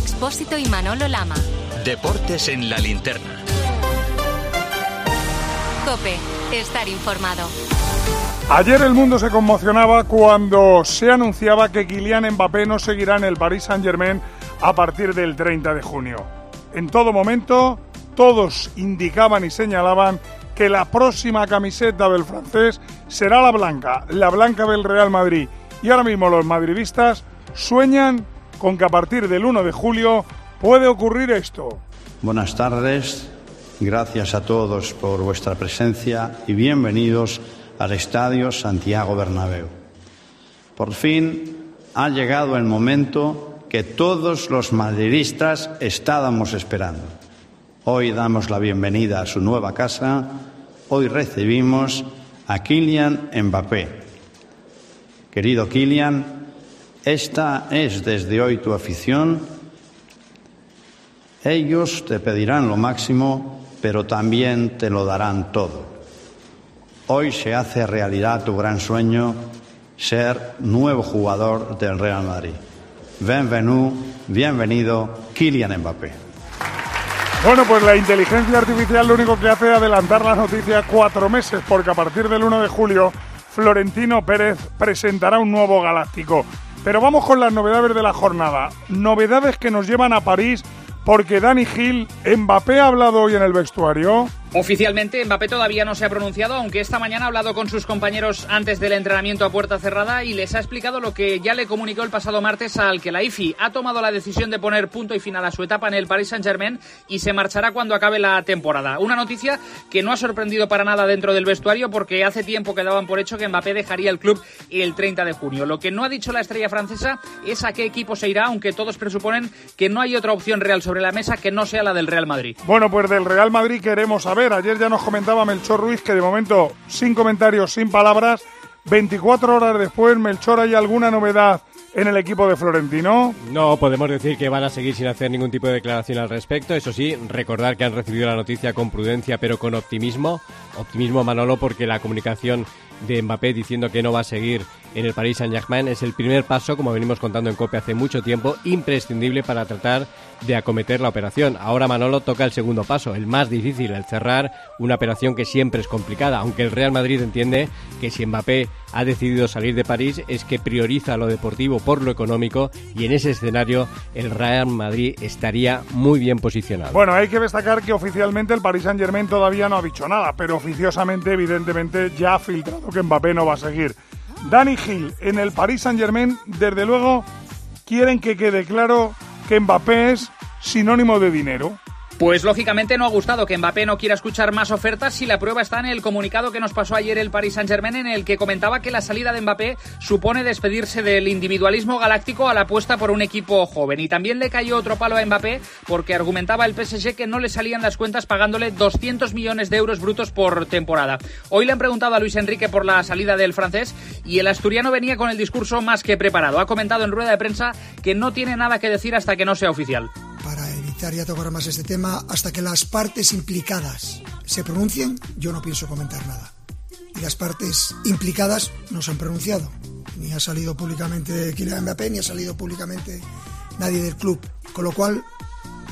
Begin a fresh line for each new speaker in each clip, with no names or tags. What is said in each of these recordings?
Expósito y Manolo Lama.
Deportes en la linterna.
Cope, estar informado.
Ayer el mundo se conmocionaba cuando se anunciaba que Kylian Mbappé no seguirá en el Paris Saint-Germain a partir del 30 de junio. En todo momento, todos indicaban y señalaban que la próxima camiseta del francés será la blanca, la blanca del Real Madrid. Y ahora mismo los madridistas sueñan con que a partir del 1 de julio puede ocurrir esto.
Buenas tardes, gracias a todos por vuestra presencia y bienvenidos al Estadio Santiago Bernabéu. Por fin ha llegado el momento que todos los madridistas estábamos esperando. Hoy damos la bienvenida a su nueva casa, hoy recibimos a Kylian Mbappé. Querido Kylian, esta es desde hoy tu afición. Ellos te pedirán lo máximo, pero también te lo darán todo. Hoy se hace realidad tu gran sueño, ser nuevo jugador del Real Madrid. Bienvenido, bienvenido, Kylian Mbappé.
Bueno, pues la inteligencia artificial lo único que hace es adelantar las noticias cuatro meses, porque a partir del 1 de julio Florentino Pérez presentará un nuevo galáctico. Pero vamos con las novedades de la jornada. Novedades que nos llevan a París porque Dani Gil, Mbappé ha hablado hoy en el vestuario.
Oficialmente, Mbappé todavía no se ha pronunciado, aunque esta mañana ha hablado con sus compañeros antes del entrenamiento a puerta cerrada y les ha explicado lo que ya le comunicó el pasado martes al que la IFI ha tomado la decisión de poner punto y final a su etapa en el Paris Saint-Germain y se marchará cuando acabe la temporada. Una noticia que no ha sorprendido para nada dentro del vestuario porque hace tiempo que daban por hecho que Mbappé dejaría el club el 30 de junio. Lo que no ha dicho la estrella francesa es a qué equipo se irá, aunque todos presuponen que no hay otra opción real sobre la mesa que no sea la del Real Madrid.
Bueno, pues del Real Madrid queremos saber Ayer ya nos comentaba Melchor Ruiz que de momento, sin comentarios, sin palabras, 24 horas después, Melchor, ¿hay alguna novedad en el equipo de Florentino?
No, podemos decir que van a seguir sin hacer ningún tipo de declaración al respecto. Eso sí, recordar que han recibido la noticia con prudencia pero con optimismo. Optimismo, Manolo, porque la comunicación de Mbappé diciendo que no va a seguir en el Paris Saint-Germain es el primer paso, como venimos contando en copia hace mucho tiempo, imprescindible para tratar de acometer la operación. Ahora Manolo toca el segundo paso, el más difícil, el cerrar una operación que siempre es complicada, aunque el Real Madrid entiende que si Mbappé ha decidido salir de París es que prioriza lo deportivo por lo económico y en ese escenario el Real Madrid estaría muy bien posicionado.
Bueno, hay que destacar que oficialmente el Paris Saint-Germain todavía no ha dicho nada, pero oficiosamente evidentemente ya ha filtrado que Mbappé no va a seguir. Dani Gil en el Paris Saint-Germain, desde luego, quieren que quede claro que Mbappé es sinónimo de dinero.
Pues lógicamente no ha gustado que Mbappé no quiera escuchar más ofertas si la prueba está en el comunicado que nos pasó ayer el Paris Saint-Germain en el que comentaba que la salida de Mbappé supone despedirse del individualismo galáctico a la apuesta por un equipo joven. Y también le cayó otro palo a Mbappé porque argumentaba el PSG que no le salían las cuentas pagándole 200 millones de euros brutos por temporada. Hoy le han preguntado a Luis Enrique por la salida del francés y el asturiano venía con el discurso más que preparado. Ha comentado en rueda de prensa que no tiene nada que decir hasta que no sea oficial
a tocar más este tema hasta que las partes implicadas se pronuncien. Yo no pienso comentar nada. Y las partes implicadas no se han pronunciado. Ni ha salido públicamente Kylian Mbappé, ni ha salido públicamente nadie del club. Con lo cual,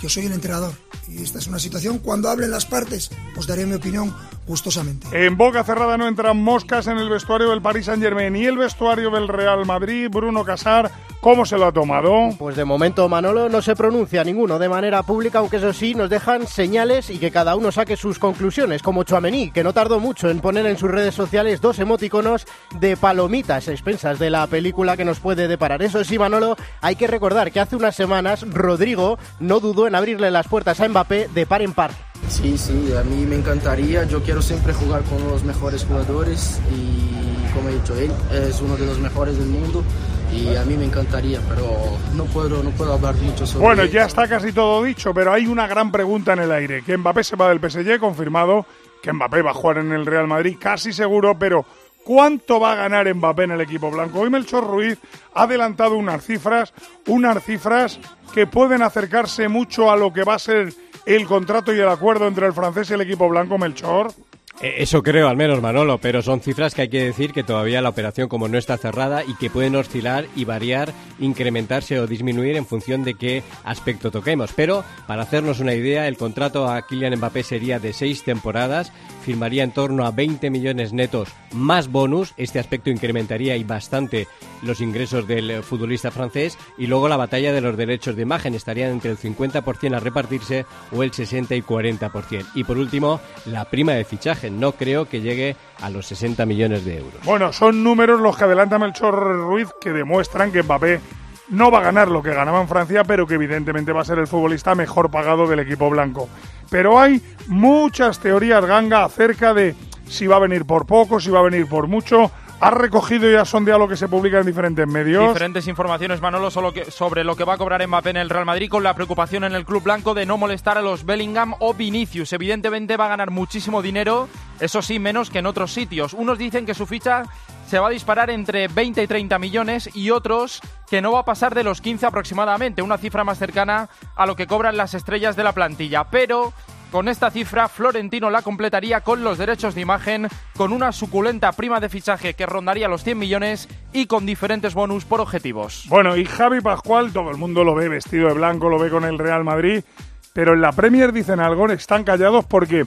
yo soy el entrenador. Y esta es una situación, cuando hablen las partes, os daré mi opinión gustosamente.
En boca cerrada no entran moscas en el vestuario del Paris Saint Germain y el vestuario del Real Madrid. Bruno Casar ¿Cómo se lo ha tomado?
Pues de momento Manolo no se pronuncia ninguno de manera pública, aunque eso sí nos dejan señales y que cada uno saque sus conclusiones, como Chuamení, que no tardó mucho en poner en sus redes sociales dos emoticonos de palomitas expensas de la película que nos puede deparar. Eso sí, Manolo, hay que recordar que hace unas semanas Rodrigo no dudó en abrirle las puertas a Mbappé de par en par.
Sí, sí, a mí me encantaría, yo quiero siempre jugar con los mejores jugadores y como he dicho, él es uno de los mejores del mundo y a mí me encantaría, pero no puedo, no puedo hablar mucho sobre
Bueno, ya está casi todo dicho, pero hay una gran pregunta en el aire. Que Mbappé se va del PSG, confirmado. Que Mbappé va a jugar en el Real Madrid, casi seguro, pero ¿cuánto va a ganar Mbappé en el equipo blanco? Hoy Melchor Ruiz ha adelantado unas cifras, unas cifras que pueden acercarse mucho a lo que va a ser el contrato y el acuerdo entre el francés y el equipo blanco, Melchor.
Eh, eso creo, al menos Manolo, pero son cifras que hay que decir que todavía la operación como no está cerrada y que pueden oscilar y variar, incrementarse o disminuir en función de qué aspecto toquemos. Pero para hacernos una idea, el contrato a Kylian Mbappé sería de seis temporadas, firmaría en torno a 20 millones netos más bonus, este aspecto incrementaría y bastante los ingresos del futbolista francés y luego la batalla de los derechos de imagen estarían entre el 50% a repartirse o el 60 y 40%. Y por último, la prima de fichaje no creo que llegue a los 60 millones de euros.
Bueno, son números los que adelanta Melchor Ruiz que demuestran que Mbappé no va a ganar lo que ganaba en Francia, pero que evidentemente va a ser el futbolista mejor pagado del equipo blanco. Pero hay muchas teorías ganga acerca de si va a venir por poco, si va a venir por mucho. ¿Has recogido y has sondeado lo que se publica en diferentes medios?
Diferentes informaciones, Manolo, sobre lo que va a cobrar Mbappé en el Real Madrid con la preocupación en el club blanco de no molestar a los Bellingham o Vinicius. Evidentemente va a ganar muchísimo dinero, eso sí, menos que en otros sitios. Unos dicen que su ficha se va a disparar entre 20 y 30 millones y otros que no va a pasar de los 15 aproximadamente, una cifra más cercana a lo que cobran las estrellas de la plantilla. Pero con esta cifra, Florentino la completaría con los derechos de imagen, con una suculenta prima de fichaje que rondaría los 100 millones y con diferentes bonus por objetivos.
Bueno, y Javi Pascual, todo el mundo lo ve vestido de blanco, lo ve con el Real Madrid, pero en la Premier dicen algo, están callados porque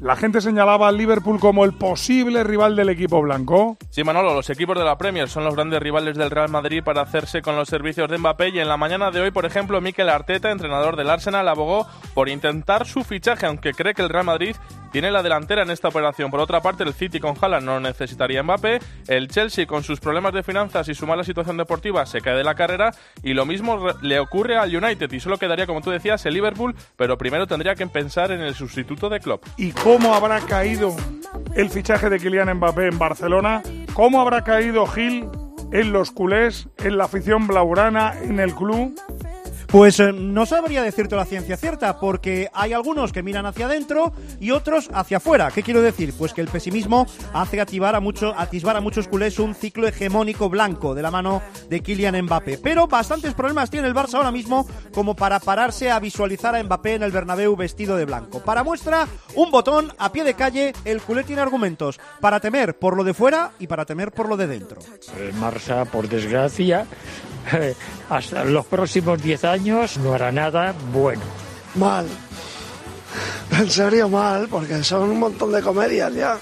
la gente señalaba al Liverpool como el posible rival del equipo blanco.
Sí, Manolo, los equipos de la Premier son los grandes rivales del Real Madrid para hacerse con los servicios de Mbappé y en la mañana de hoy, por ejemplo, Mikel Arteta, entrenador del Arsenal, abogó por intentar su fichaje, aunque cree que el Real Madrid tiene la delantera en esta operación. Por otra parte, el City con Haaland no necesitaría Mbappé, el Chelsea con sus problemas de finanzas y su mala situación deportiva se cae de la carrera y lo mismo le ocurre al United y solo quedaría, como tú decías, el Liverpool, pero primero tendría que pensar en el sustituto de Klopp.
¿Y cómo habrá caído el fichaje de Kylian Mbappé en Barcelona? ¿Cómo habrá caído Gil en los culés, en la afición blaugrana, en el club?
Pues eh, no sabría decirte la ciencia cierta, porque hay algunos que miran hacia adentro y otros hacia afuera. ¿Qué quiero decir? Pues que el pesimismo hace activar a mucho, atisbar a muchos culés un ciclo hegemónico blanco de la mano de Kylian Mbappé. Pero bastantes problemas tiene el Barça ahora mismo como para pararse a visualizar a Mbappé en el Bernabéu vestido de blanco. Para muestra, un botón a pie de calle, el culé tiene argumentos para temer por lo de fuera y para temer por lo de dentro.
El Barça, por desgracia, hasta los próximos 10 años no hará nada bueno.
Mal. En serio mal, porque son un montón de comedias ya.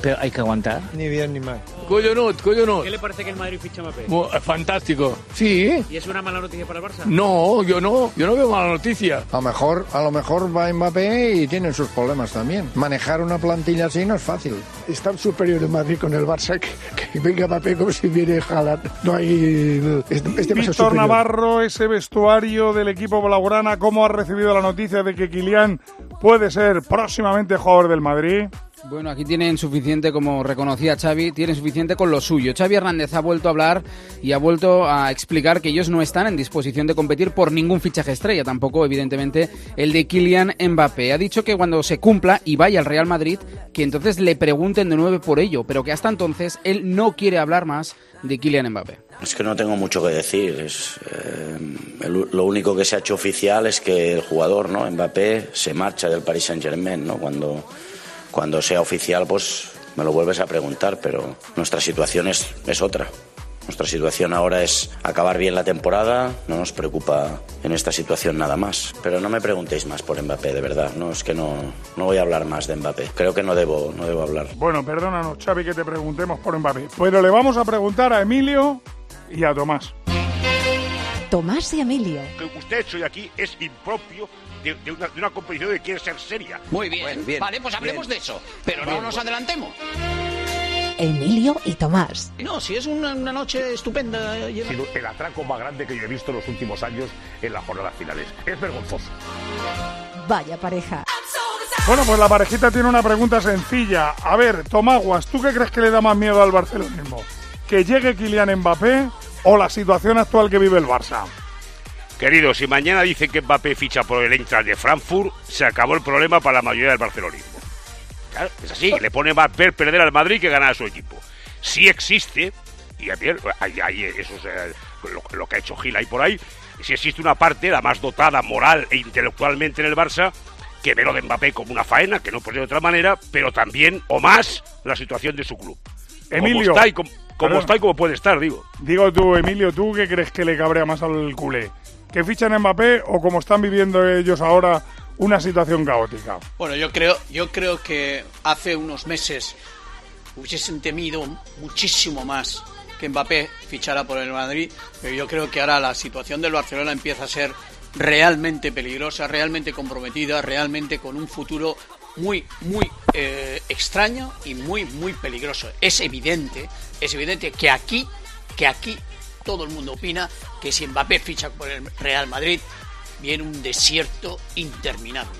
Pero hay que aguantar.
Ni bien ni mal.
Coyonut, coyonut.
¿Qué le parece que el Madrid ficha a Mbappé?
fantástico. Sí.
¿Y es una mala noticia para el Barça?
No, yo no. Yo no veo mala noticia.
A lo mejor, a lo mejor va Mbappé y tiene sus problemas también. Manejar una plantilla así no es fácil.
Es tan superior el Madrid con el Barça que, venga Mbappé como si viene Haaland. No hay...
Este Víctor Navarro, ese vestuario del equipo blaugrana, ¿cómo ha recibido la noticia de que Kylian puede ser próximamente jugador del Madrid?
Bueno, aquí tienen suficiente, como reconocía Xavi, tienen suficiente con lo suyo. Xavi Hernández ha vuelto a hablar y ha vuelto a explicar que ellos no están en disposición de competir por ningún fichaje estrella, tampoco evidentemente el de Kylian Mbappé. Ha dicho que cuando se cumpla y vaya al Real Madrid, que entonces le pregunten de nuevo por ello, pero que hasta entonces él no quiere hablar más de Kylian Mbappé.
Es que no tengo mucho que decir. Eh, lo único que se ha hecho oficial es que el jugador, ¿no? Mbappé, se marcha del Paris Saint Germain, ¿no? Cuando cuando sea oficial, pues me lo vuelves a preguntar, pero nuestra situación es, es otra. Nuestra situación ahora es acabar bien la temporada, no nos preocupa en esta situación nada más. Pero no me preguntéis más por Mbappé, de verdad. No, es que no, no voy a hablar más de Mbappé. Creo que no debo, no debo hablar.
Bueno, perdónanos, Xavi, que te preguntemos por Mbappé. Pero le vamos a preguntar a Emilio y a Tomás.
Tomás y Emilio.
Que usted hoy aquí es impropio de, una, competición que quiere ser seria.
Muy bien, vale, pues hablemos de eso, pero no nos adelantemos.
Emilio y Tomás.
No, si es una, noche estupenda.
el atraco más grande que yo he visto en los últimos años en las jornadas finales. Es vergonzoso.
Vaya pareja.
Bueno, pues la parejita tiene una pregunta sencilla. A ver, Tomaguas, ¿tú qué crees que le da más miedo al barcelonismo? ¿Que llegue Kylian Mbappé o la situación actual que vive el Barça?
Querido, si mañana dicen que Mbappé ficha por el Eintracht de Frankfurt, se acabó el problema para la mayoría del barcelonismo. Claro, es así, le pone más ver perder al Madrid que ganar a su equipo. Si existe, y bien, hay, eso es eh, lo, que ha hecho Gil ahí por ahí, si existe una parte, la más dotada moral e intelectualmente en el Barça, que ve lo de Mbappé como una faena, que no puede ser de otra manera, pero también, o más, la situación de su club.
Emilio.
Como está y como, como
Claro.
está y como puede estar, digo.
Digo tú, Emilio, ¿tú qué crees que le cabrea más al culé? ¿Que fichan a Mbappé o como están viviendo ellos ahora una situación caótica?
Bueno, yo creo, yo creo que hace unos meses hubiesen temido muchísimo más que Mbappé fichara por el Madrid, pero yo creo que ahora la situación del Barcelona empieza a ser realmente peligrosa, realmente comprometida, realmente con un futuro muy, muy eh, extraño y muy, muy peligroso. Es evidente, es evidente que aquí, que aquí todo el mundo opina que si Mbappé ficha por el Real Madrid, viene un desierto interminable.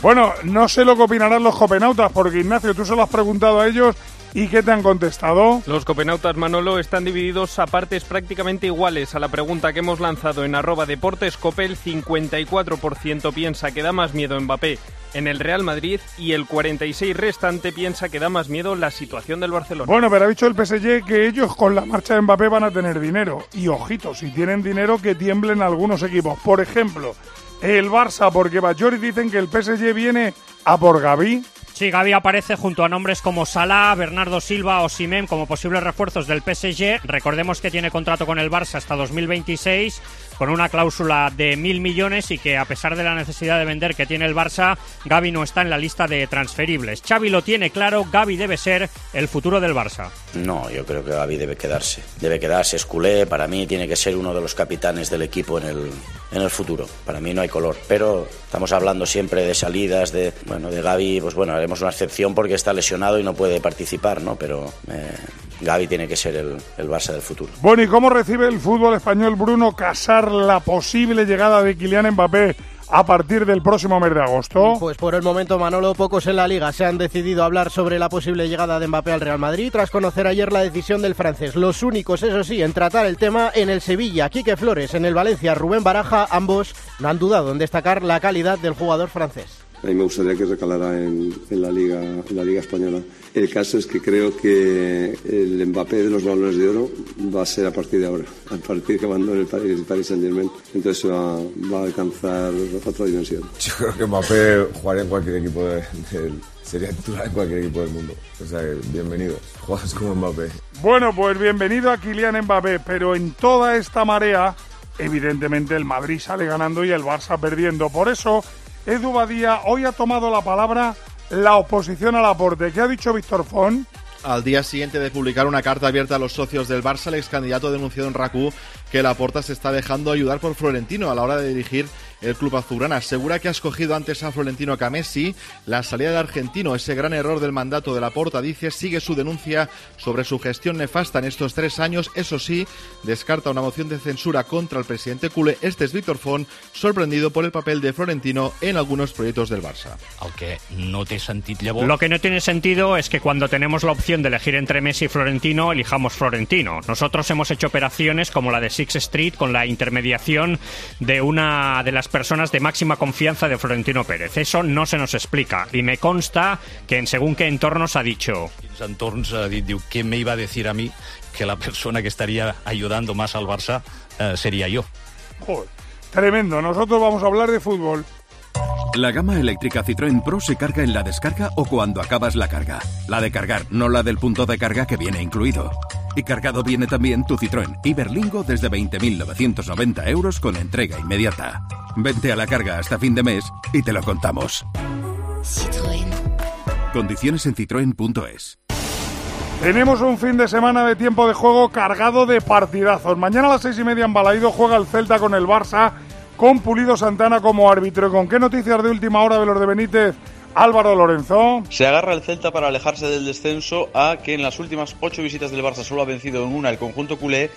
Bueno, no sé lo que opinarán los copenautas, porque Ignacio, tú se lo has preguntado a ellos y ¿qué te han contestado?
Los copenautas Manolo están divididos a partes prácticamente iguales a la pregunta que hemos lanzado en arroba deportes copel 54% piensa que da más miedo Mbappé en el Real Madrid y el 46 restante piensa que da más miedo la situación del Barcelona.
Bueno, pero ha dicho el PSG que ellos con la marcha de Mbappé van a tener dinero. Y ojito, si tienen dinero que tiemblen algunos equipos. Por ejemplo, el Barça, porque Bajori dicen que el PSG viene a por Gaby.
Sí, Gaby aparece junto a nombres como Salah, Bernardo Silva o Simem como posibles refuerzos del PSG. Recordemos que tiene contrato con el Barça hasta 2026 con una cláusula de mil millones y que a pesar de la necesidad de vender que tiene el Barça, Gaby no está en la lista de transferibles. Xavi lo tiene claro, Gaby debe ser el futuro del Barça.
No, yo creo que Gaby debe quedarse. Debe quedarse, es culé. Para mí tiene que ser uno de los capitanes del equipo en el, en el futuro. Para mí no hay color. Pero estamos hablando siempre de salidas, de bueno, de Gaby, pues bueno, haremos una excepción porque está lesionado y no puede participar, ¿no? Pero eh, Gaby tiene que ser el, el Barça del futuro.
Bueno, ¿y cómo recibe el fútbol español Bruno Casar la posible llegada de Kylian Mbappé a partir del próximo mes de agosto?
Pues por el momento, Manolo, pocos en la liga se han decidido a hablar sobre la posible llegada de Mbappé al Real Madrid tras conocer ayer la decisión del francés. Los únicos, eso sí, en tratar el tema en el Sevilla, Quique Flores, en el Valencia, Rubén Baraja, ambos no han dudado en destacar la calidad del jugador francés.
A mí me gustaría que recalara en, en la liga en la liga española. El caso es que creo que el Mbappé de los balones de oro va a ser a partir de ahora, a partir que en el Paris, el Paris Saint Germain. Entonces va, va a alcanzar otra dimensión.
Yo creo que Mbappé jugaría en cualquier equipo de, del- sería titular en cualquier equipo del mundo. O sea, bienvenido. Juegas como Mbappé.
Bueno, pues bienvenido a Kylian Mbappé, pero en toda esta marea, evidentemente el Madrid sale ganando y el Barça perdiendo. Por eso, Edu Badía hoy ha tomado la palabra la oposición al aporte. ¿Qué ha dicho Víctor Font?
Al día siguiente de publicar una carta abierta a los socios del Barça, el ex candidato denunciado en RACU que Laporta se está dejando ayudar por Florentino a la hora de dirigir el club azulgrana. Asegura que ha escogido antes a Florentino que a Messi. La salida del argentino, ese gran error del mandato de Laporta, dice, sigue su denuncia sobre su gestión nefasta en estos tres años. Eso sí, descarta una moción de censura contra el presidente culé. Este es Víctor Font, sorprendido por el papel de Florentino en algunos proyectos del Barça.
El que no té sentit llavors...
Lo que no tiene sentido es que cuando tenemos la opción de elegir entre Messi y Florentino, elijamos Florentino. Nosotros hemos hecho operaciones como la de Six Street con la intermediación de una de las personas de máxima confianza de Florentino Pérez. Eso no se nos explica y me consta que en según qué entornos ha dicho.
entorns ha dit, diu, ¿qué me iba a decir a mí que la persona que estaría ayudando más al Barça eh, sería yo?
Joder, tremendo. Nosotros vamos a hablar de fútbol.
La gama eléctrica Citroën Pro se carga en la descarga o cuando acabas la carga. La de cargar, no la del punto de carga que viene incluido. Y cargado viene también tu Citroën Iberlingo desde 20.990 euros con entrega inmediata. Vente a la carga hasta fin de mes y te lo contamos. Condiciones en citroen.es.
Tenemos un fin de semana de tiempo de juego cargado de partidazos. Mañana a las seis y media en Balaido juega el Celta con el Barça, con Pulido Santana como árbitro. ¿Y con qué noticias de última hora de los de Benítez? Álvaro Lorenzo.
Se agarra el Celta para alejarse del descenso a que en las últimas ocho visitas del Barça solo ha vencido en una el conjunto culé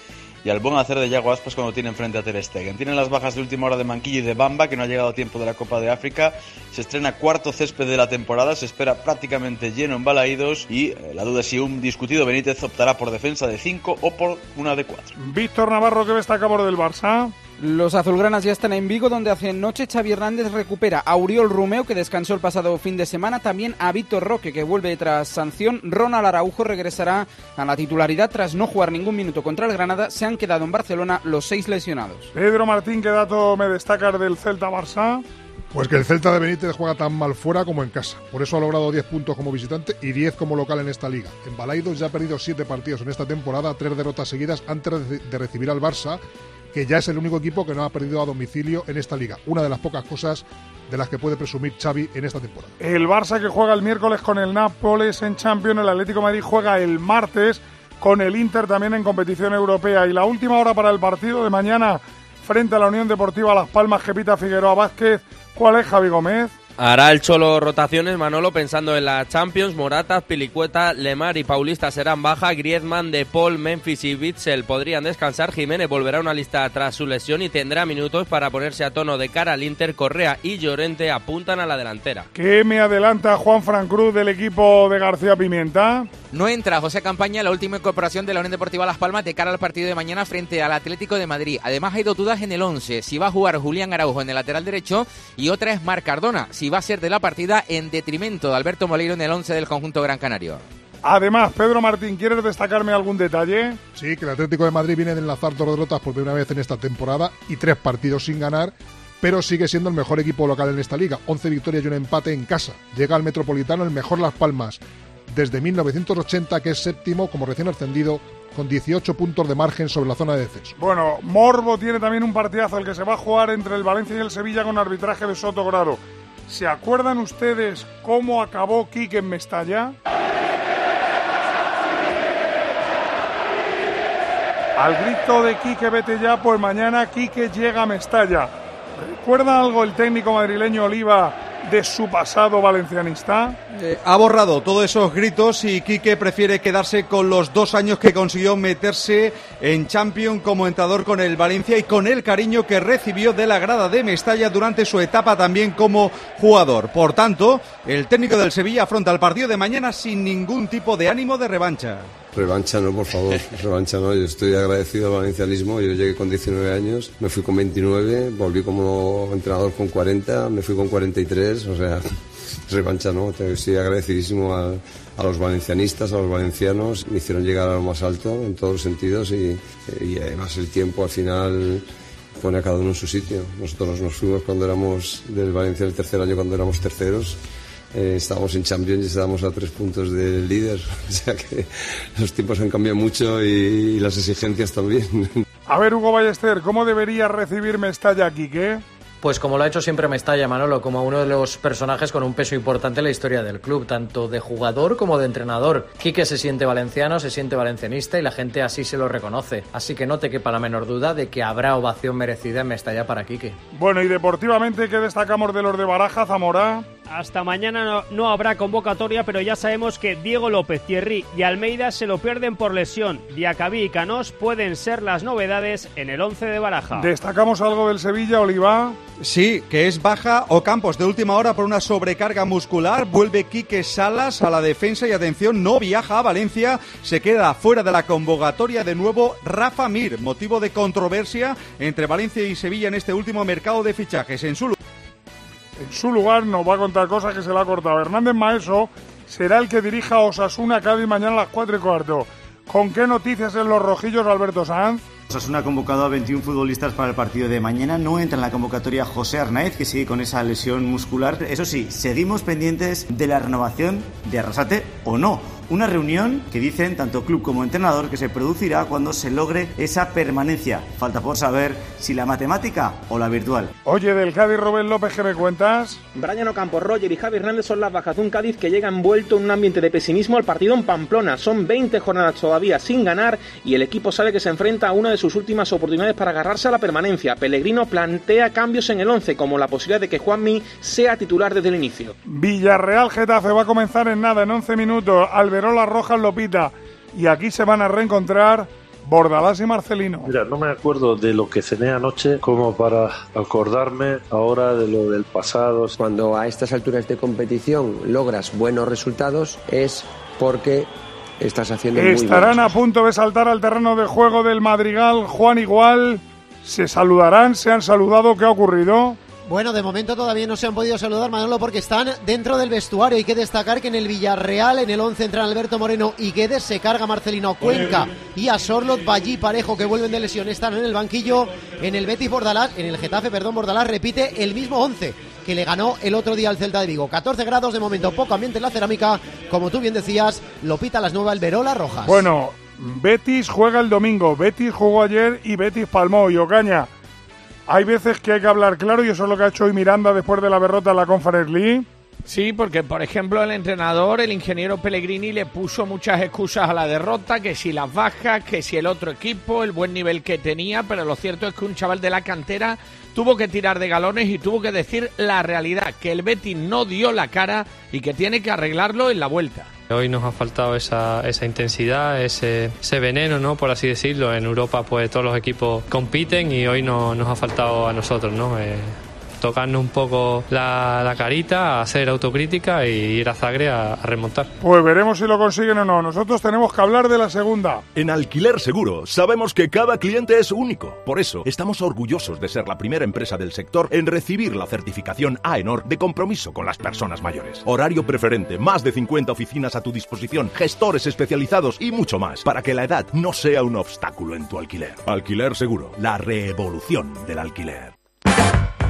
y al buen hacer de Yago Aspas cuando tiene enfrente a Ter Stegen. Tienen las bajas de última hora de Manquillo y de Bamba, que no ha llegado a tiempo de la Copa de África. Se estrena cuarto césped de la temporada, se espera prácticamente lleno en Balaídos y eh, la duda es si un discutido Benítez optará por defensa de 5 o por una de 4.
Víctor Navarro, ¿qué destacamos del Barça?
Los azulgranas ya están en Vigo, donde hace noche Xavi Hernández recupera a Uriol Rumeo, que descansó el pasado fin de semana, también a Víctor Roque, que vuelve tras sanción. Ronald Araujo regresará a la titularidad tras no jugar ningún minuto contra el Granada. Se han quedado en Barcelona los seis lesionados.
Pedro Martín, ¿qué dato me destacas del Celta Barça?
Pues que el Celta de Benítez juega tan mal fuera como en casa. Por eso ha logrado 10 puntos como visitante y 10 como local en esta liga. En Balaidos ya ha perdido 7 partidos en esta temporada, 3 derrotas seguidas antes de recibir al Barça, que ya es el único equipo que no ha perdido a domicilio en esta liga. Una de las pocas cosas de las que puede presumir Xavi en esta temporada.
El Barça que juega el miércoles con el Nápoles en Champions, el Atlético Madrid juega el martes con el Inter también en competición europea. Y la última hora para el partido de mañana frente a la Unión Deportiva Las Palmas, Jepita Figueroa Vázquez. ¿Cuál es Javi Gómez?
Hará el Cholo rotaciones, Manolo, pensando en la Champions. Morata, Pilicueta, Lemar y Paulista serán baja. Griezmann, De Paul, Memphis y Witzel podrían descansar. Jiménez volverá a una lista tras su lesión y tendrá minutos para ponerse a tono de cara al Inter. Correa y Llorente apuntan a la delantera.
¿Qué me adelanta Juan Fran Cruz del equipo de García Pimienta?
No entra José Campaña, la última incorporación de la Unión Deportiva Las Palmas de cara al partido de mañana frente al Atlético de Madrid. Además hay dos dudas en el 11, si va a jugar Julián Araujo en el lateral derecho y otra es Marc Cardona, si va a ser de la partida en detrimento de Alberto Moleiro en el 11 del conjunto Gran Canario.
Además, Pedro Martín, ¿quieres destacarme algún detalle?
Sí, que el Atlético de Madrid viene de enlazar dos derrotas por primera vez en esta temporada y tres partidos sin ganar, pero sigue siendo el mejor equipo local en esta liga. 11 victorias y un empate en casa. Llega al Metropolitano el mejor Las Palmas desde 1980, que es séptimo como recién ascendido, con 18 puntos de margen sobre la zona de descenso.
Bueno, Morbo tiene también un partidazo, el que se va a jugar entre el Valencia y el Sevilla con arbitraje de Soto Grado. ¿Se acuerdan ustedes cómo acabó Quique en Mestalla? Al grito de Quique vete ya, pues mañana Quique llega a Mestalla. ¿Recuerda algo el técnico madrileño Oliva de su pasado valencianista?
Eh, ha borrado todos esos gritos y Quique prefiere quedarse con los dos años que consiguió meterse en Champions como entrador con el Valencia y con el cariño que recibió de la grada de Mestalla durante su etapa también como jugador. Por tanto, el técnico del Sevilla afronta el partido de mañana sin ningún tipo de ánimo de revancha.
Revancha no, por favor, revancha no. Yo estoy agradecido al valencianismo. Yo llegué con 19 años, me fui con 29, volví como entrenador con 40, me fui con 43, o sea, revancha no. Estoy agradecidísimo a, a los valencianistas, a los valencianos. Me hicieron llegar a lo más alto en todos los sentidos y, y además el tiempo al final pone a cada uno en su sitio. Nosotros nos fuimos cuando éramos del Valencia el tercer año, cuando éramos terceros. Eh, estábamos en Champions y estábamos a tres puntos del líder. O sea que los tiempos han cambiado mucho y, y las exigencias también.
A ver, Hugo Ballester, ¿cómo debería recibir Mestalla, Quique?
Pues como lo ha hecho siempre Mestalla, Manolo, como uno de los personajes con un peso importante en la historia del club, tanto de jugador como de entrenador. Quique se siente valenciano, se siente valencianista y la gente así se lo reconoce. Así que no te quepa la menor duda de que habrá ovación merecida en Mestalla para Quique.
Bueno, y deportivamente, ¿qué destacamos de los de Baraja, Zamora?
Hasta mañana no, no, habrá convocatoria, pero ya sabemos que Diego López, Thierry y Almeida se lo pierden por lesión. Diacabí y Canós pueden ser las novedades en el 11 de Baraja.
¿Destacamos algo del Sevilla, Oliva?
Sí, que es baja o Campos de última hora por una sobrecarga muscular. Vuelve Quique Salas a la defensa y atención, no viaja a Valencia. Se queda fuera de la convocatoria de nuevo Rafa Mir, motivo de controversia entre Valencia y Sevilla en este último mercado de fichajes. En su
en su lugar nos va a contar cosas que se le ha cortado. Hernández Maeso será el que dirija a Osasuna Cádiz mañana a las 4 y cuarto. ¿Con qué noticias en los rojillos, Alberto Sanz?
Osasuna ha convocado a 21 futbolistas para el partido de mañana. No entra en la convocatoria José Arnaiz, que sigue con esa lesión muscular. Eso sí, seguimos pendientes de la renovación de Arrasate o no. Una reunión que dicen tanto club como entrenador que se producirá cuando se logre esa permanencia. Falta por saber si la matemática o la virtual.
Oye, del Cádiz Robert López, ¿qué me cuentas?
Brian Ocampo, Roger y Javi Hernández son las bajas de un Cádiz que llega envuelto en un ambiente de pesimismo al partido en Pamplona. Son 20 jornadas todavía sin ganar y el equipo sabe que se enfrenta a una de sus últimas oportunidades para agarrarse a la permanencia. Pellegrino plantea cambios en el 11, como la posibilidad de que Juanmi sea titular desde el inicio.
Villarreal Getafe va a comenzar en nada, en 11 minutos. Alberola Rojas Lopita. Y aquí se van a reencontrar Bordalás y Marcelino.
Mira, no me acuerdo de lo que cené anoche como para acordarme ahora de lo del pasado.
Cuando a estas alturas de competición logras buenos resultados es porque estás haciendo muy
Estarán a punto de saltar al terreno de juego del Madrigal. Juan Igual. Se saludarán, se han saludado. ¿Qué ha ocurrido?
Bueno, de momento todavía no se han podido saludar, Manolo, porque están dentro del vestuario. Hay que destacar que en el Villarreal, en el 11 entran Alberto Moreno y Guedes, se carga Marcelino Cuenca y a Sorlot, Ballí Parejo, que vuelven de lesión, están en el banquillo. En el Betis Bordalás, en el Getafe, perdón, Bordalás repite el mismo 11 que
le ganó el otro día al Celta de Vigo. 14 grados de momento, poco ambiente en la cerámica. Como tú bien decías, lo pita las nuevas Verola Rojas.
Bueno, Betis juega el domingo, Betis jugó ayer y Betis palmó. Y Ocaña, hay veces que hay que hablar claro y eso es lo que ha hecho hoy Miranda después de la derrota en la Conference League.
Sí, porque por ejemplo el entrenador, el ingeniero Pellegrini, le puso muchas excusas a la derrota, que si las bajas, que si el otro equipo, el buen nivel que tenía, pero lo cierto es que un chaval de la cantera tuvo que tirar de galones y tuvo que decir la realidad, que el Betis no dio la cara y que tiene que arreglarlo en la vuelta.
Hoy nos ha faltado esa, esa intensidad, ese, ese, veneno, ¿no? por así decirlo. En Europa pues todos los equipos compiten y hoy no, nos ha faltado a nosotros. ¿no? Eh, tocarnos un poco la, la, carita, hacer autocrítica y ir a Zagre a, a, remontar.
Pues veremos si lo consiguen o no. Nosotros tenemos que hablar de la segunda.
En Alquiler Seguro sabemos que cada cliente es único. Por eso estamos orgullosos de ser la primera empresa del sector en recibir la certificación AENOR de compromiso con las personas mayores. Horario preferente, más de 50 oficinas a tu disposición, gestores especializados y mucho más para que la edad no sea un obstáculo en tu alquiler. Alquiler Seguro, la revolución del alquiler.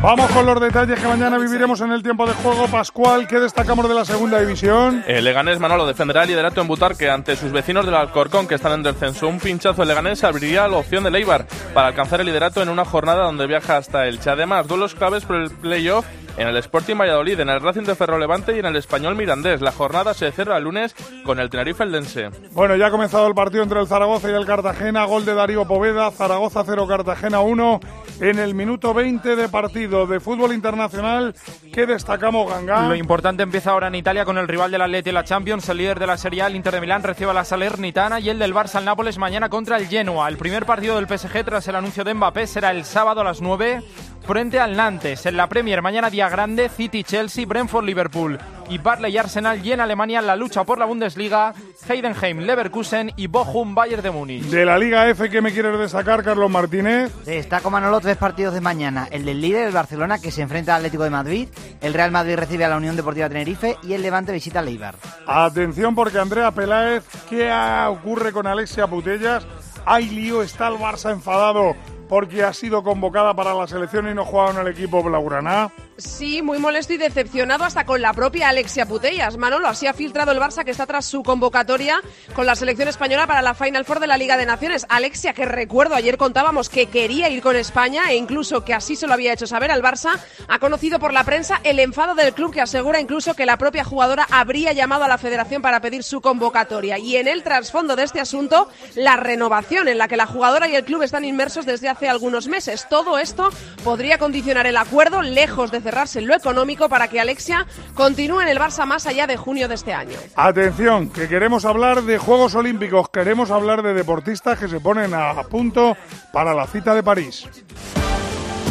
Vamos con los detalles que mañana viviremos en el tiempo de juego. Pascual, ¿qué destacamos de la segunda división?
El Leganés Manolo defenderá el liderato en Butarque ante sus vecinos del Alcorcón que están en descenso. Un pinchazo del Leganés abriría la opción de Leibar para alcanzar el liderato en una jornada donde viaja hasta el Además, duelos claves por el playoff en el Sporting Valladolid, en el Racing de Ferro Levante y en el Español Mirandés. La jornada se cierra el lunes con el Tenerife Eldense.
Bueno, ya ha comenzado el partido entre el Zaragoza y el Cartagena. Gol de Darío Poveda, Zaragoza 0, Cartagena 1. En el minuto 20 de partido de fútbol internacional, ¿qué destacamos, Ganga?
Lo importante empieza ahora en Italia con el rival del Atleti y la Champions. El líder de la Serie A, el Inter de Milán, recibe a la Salernitana y el del Barça, el Nápoles, mañana contra el Genoa. El primer partido del PSG tras el anuncio de Mbappé será el sábado a las 9 frente al Nantes. En la Premier, mañana día grande, City, Chelsea, Brentford, Liverpool y Barley y Arsenal. Y en Alemania, la lucha por la Bundesliga, Heidenheim, Leverkusen y Bochum, Bayern de Múnich.
De la Liga F, ¿qué me quieres destacar, Carlos Martínez?
Destaco, Manolo, tres partidos de mañana. El del líder, el Barcelona, que se enfrenta al Atlético de Madrid. El Real Madrid recibe a la Unión Deportiva Tenerife. Y el Levante visita a Leibar.
Atención, porque Andrea Peláez, ¿qué ocurre con Alexia Putellas? Hay lío, está el Barça enfadado porque ha sido convocada para la selección y no juega en el equipo blaugrana.
Sí, muy molesto y decepcionado hasta con la propia Alexia Putellas. Manolo, así ha filtrado el Barça que está tras su convocatoria con la selección española para la Final Four de la Liga de Naciones. Alexia, que recuerdo, ayer contábamos que quería ir con España e incluso que así se lo había hecho saber al Barça, ha conocido por la prensa el enfado del club que asegura incluso que la propia jugadora habría llamado a la federación para pedir su convocatoria. Y en el trasfondo de este asunto, la renovación en la que la jugadora y el club están inmersos desde hace algunos meses. Todo esto podría condicionar el acuerdo lejos de cerrarse en lo económico para que Alexia continúe en el Barça más allá de junio de este año.
Atención, que queremos hablar de Juegos Olímpicos, queremos hablar de deportistas que se ponen a punto para la cita de París.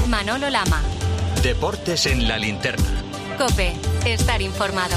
Manolo Lama.
Deportes en la linterna.
Cope, estar informado.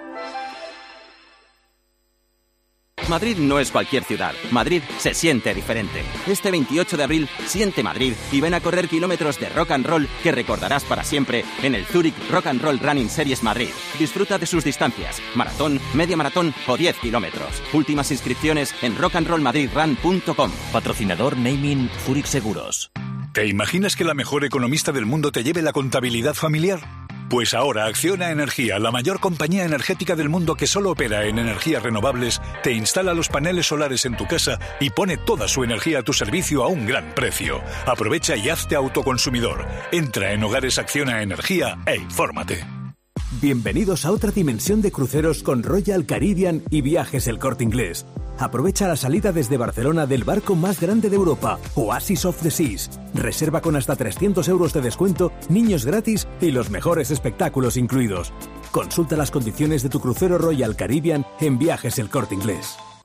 Madrid no es cualquier ciudad. Madrid se siente diferente. Este 28 de abril, siente Madrid y ven a correr kilómetros de rock and roll que recordarás para siempre en el Zurich Rock and Roll Running Series Madrid. Disfruta de sus distancias, maratón, media maratón o 10 kilómetros. Últimas inscripciones en rockandrollmadridrun.com.
Patrocinador Naming Zurich Seguros.
¿Te imaginas que la mejor economista del mundo te lleve la contabilidad familiar? Pues ahora Acciona Energía, la mayor compañía energética del mundo que solo opera en energías renovables, te instala los paneles solares en tu casa y pone toda su energía a tu servicio a un gran precio. Aprovecha y hazte autoconsumidor. Entra en Hogares Acciona Energía e infórmate.
Bienvenidos a otra dimensión de cruceros con Royal Caribbean y Viajes El Corte Inglés. Aprovecha la salida desde Barcelona del barco más grande de Europa, Oasis of the Seas. Reserva con hasta 300 euros de descuento, niños gratis y los mejores espectáculos incluidos. Consulta las condiciones de tu crucero Royal Caribbean en Viajes El Corte Inglés.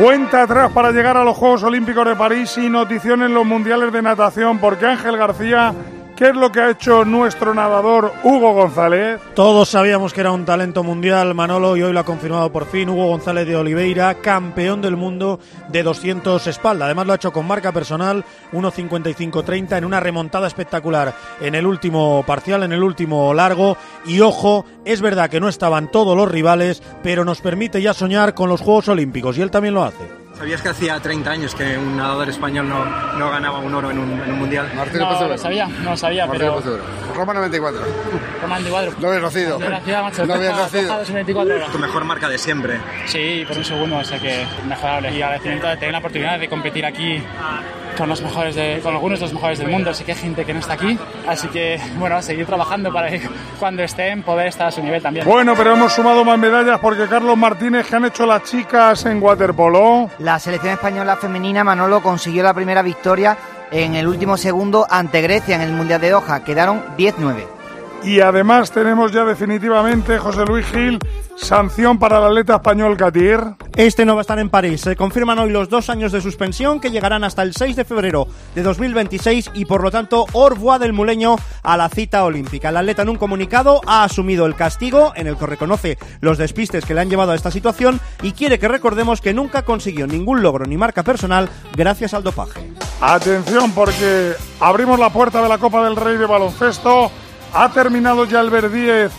Cuenta atrás para llegar a los Juegos Olímpicos de París y notición en los Mundiales de Natación, porque Ángel García, ¿qué es lo que ha hecho nuestro nadador Hugo González?
Todos sabíamos que era un talento mundial, Manolo, y hoy lo ha confirmado por fin Hugo González de Oliveira, campeón del mundo de 200 espalda. Además lo ha hecho con marca personal, 1.55.30 en una remontada espectacular en el último parcial, en el último largo. Y ojo, es verdad que no estaban todos los rivales, pero nos permite ya soñar con los Juegos Olímpicos y él también lo hace.
¿Sabías que hacía 30 años que un nadador español no, no ganaba un oro en un, en un mundial?
no, lo sabía, no lo sabía, pero...
Roma 94.
Roma 94.
No habías nacido. No habías nacido.
24 horas.
Tu mejor marca de siempre.
Sí, por un segundo, o sea que mejorable. Y agradecimiento de tener la oportunidad de competir aquí con los mejores de, con algunos de los mejores del mundo, así que hay gente que no está aquí, así que bueno, a seguir trabajando para que cuando estén poder estar a su nivel también.
Bueno, pero hemos sumado más medallas porque Carlos Martínez, que han hecho las chicas en waterpolo?
La selección española femenina Manolo consiguió la primera victoria en el último segundo ante Grecia en el Mundial de Doha, quedaron 10-9.
Y además tenemos ya definitivamente, José Luis Gil, sanción para el atleta español Katir.
Este no va a estar en París. Se confirman hoy los dos años de suspensión que llegarán hasta el 6 de febrero de 2026 y por lo tanto Orvoa del Muleño a la cita olímpica. El atleta en un comunicado ha asumido el castigo en el que reconoce los despistes que le han llevado a esta situación y quiere que recordemos que nunca consiguió ningún logro ni marca personal gracias al dopaje.
Atención porque abrimos la puerta de la Copa del Rey de baloncesto. Ha terminado ya el Ver 10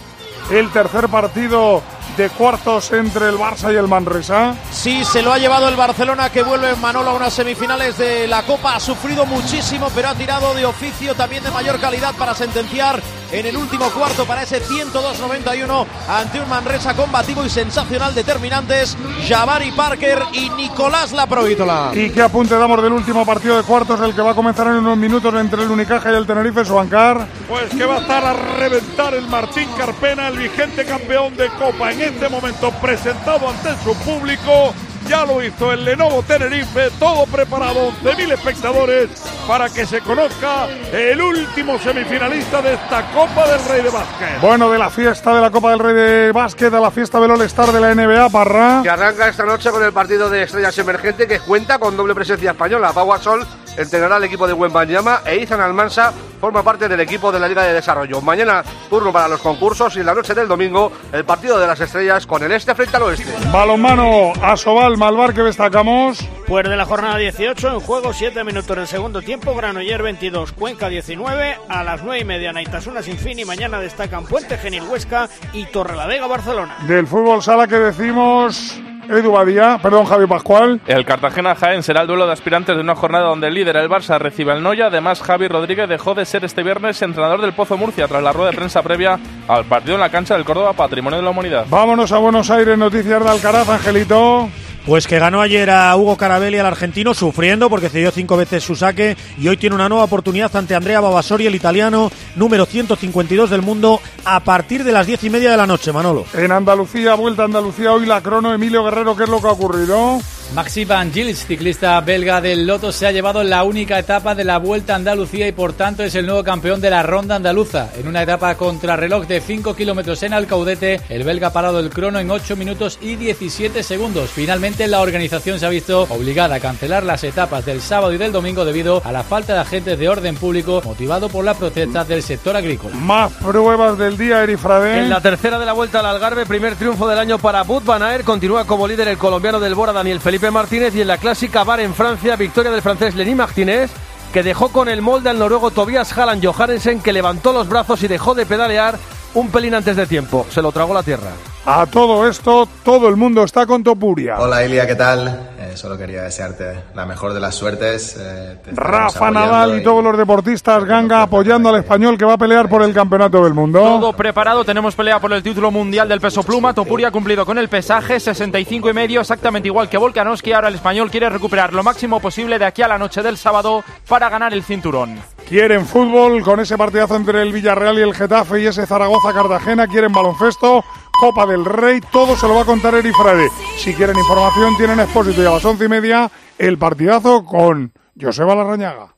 el tercer partido de cuartos entre el Barça y el Manresa.
Sí, se lo ha llevado el Barcelona que vuelve en Manolo a unas semifinales de la Copa. Ha sufrido muchísimo, pero ha tirado de oficio también de mayor calidad para sentenciar en el último cuarto para ese 102-91 ante un Manresa combativo y sensacional determinantes. Javari Parker y Nicolás Laprovítola.
¿Y qué apunte damos del último partido de cuartos, el que va a comenzar en unos minutos entre el Unicaja y el Tenerife Suancar?
Pues que va a estar a reventar el Martín Carpena, el vigente campeón de Copa en este momento presentado ante su público. Ya lo hizo el Lenovo Tenerife, todo preparado, 11.000 espectadores para que se conozca el último semifinalista de esta Copa del Rey de Básquet.
Bueno, de la fiesta de la Copa del Rey de Básquet a la fiesta del All-Star de la NBA, Parra.
Que arranca esta noche con el partido de estrellas emergente que cuenta con doble presencia española. Pau Gasol entrenará al equipo de Wembanyama e Izan Almansa forma parte del equipo de la Liga de Desarrollo. Mañana turno para los concursos y en la noche del domingo el partido de las estrellas con el este frente al oeste.
Balonmano, Asobal, Malvar, que destacamos.
Pues de la jornada 18 en juego 7 minutos en segundo tiempo, Granoller 22, Cuenca 19, a las 9 y media Naitasuna sin fin y mañana destacan Puente Genil Huesca y Torrelavega Barcelona.
Del fútbol sala que decimos Edu Badía, perdón, Javi Pascual.
El Cartagena Jaén será el duelo de aspirantes de una jornada donde el líder, el Barça, recibe el Noya. Además, Javi Rodríguez dejó de ser este viernes entrenador del Pozo Murcia tras la rueda de prensa previa al partido en la cancha del Córdoba Patrimonio de la Humanidad.
Vámonos a Buenos Aires, noticias de Alcaraz, Angelito.
Pues que ganó ayer a Hugo Carabelli, al argentino, sufriendo porque cedió cinco veces su saque y hoy tiene una nueva oportunidad ante Andrea Babasori, el italiano, número 152 del mundo, a partir de las diez y media de la noche, Manolo.
En Andalucía, vuelta a Andalucía, hoy la crono, Emilio Guerrero, ¿qué es lo que ha ocurrido?
Maxi Van Gils, ciclista belga del Loto, se ha llevado la única etapa de la Vuelta a Andalucía y por tanto es el nuevo campeón de la Ronda Andaluza. En una etapa contra reloj de 5 kilómetros en Alcaudete, el belga ha parado el crono en 8 minutos y 17 segundos. Finalmente la organización se ha visto obligada a cancelar las etapas del sábado y del domingo debido a la falta de agentes de orden público motivado por la protesta del sector agrícola.
Más pruebas del día, Erifrade.
En la tercera de la Vuelta al Algarve, primer triunfo del año para Bud Van Aert, continúa como líder el colombiano del Bora Daniel Felipe Felipe Martínez y en la clásica bar en Francia, victoria del francés Lenny Martínez, que dejó con el molde al noruego Tobias Halland Johansen, que levantó los brazos y dejó de pedalear
un pelín antes de tiempo. Se lo tragó la tierra.
A todo esto, todo el mundo está con Topuria.
Hola Ilia, ¿qué tal? Eh, solo quería desearte la mejor de las suertes. Eh,
Rafa Nadal y todos los deportistas ganga apoyando al español que va a pelear por el campeonato del mundo.
Todo preparado, tenemos pelea por el título mundial del peso pluma. Topuria ha cumplido con el pesaje, 65 y medio, exactamente igual que Volkanovski. Ahora el español quiere recuperar lo máximo posible de aquí a la noche del sábado para ganar el cinturón.
Quieren fútbol con ese partidazo entre el Villarreal y el Getafe y ese Zaragoza-Cartagena. Quieren baloncesto, Copa del Rey. Todo se lo va a contar Eri Frade. Si quieren información, tienen expósito y a las once y media el partidazo con Joseba Larrañaga.